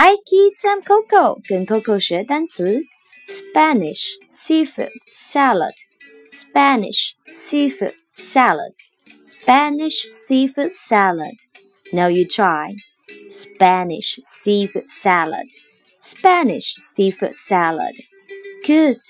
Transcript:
Hi kids, I'm Coco，跟 Coco 学单词。Spanish seafood salad. Spanish seafood salad. Spanish seafood salad. Now you try. Spanish seafood salad. Spanish seafood salad. Good.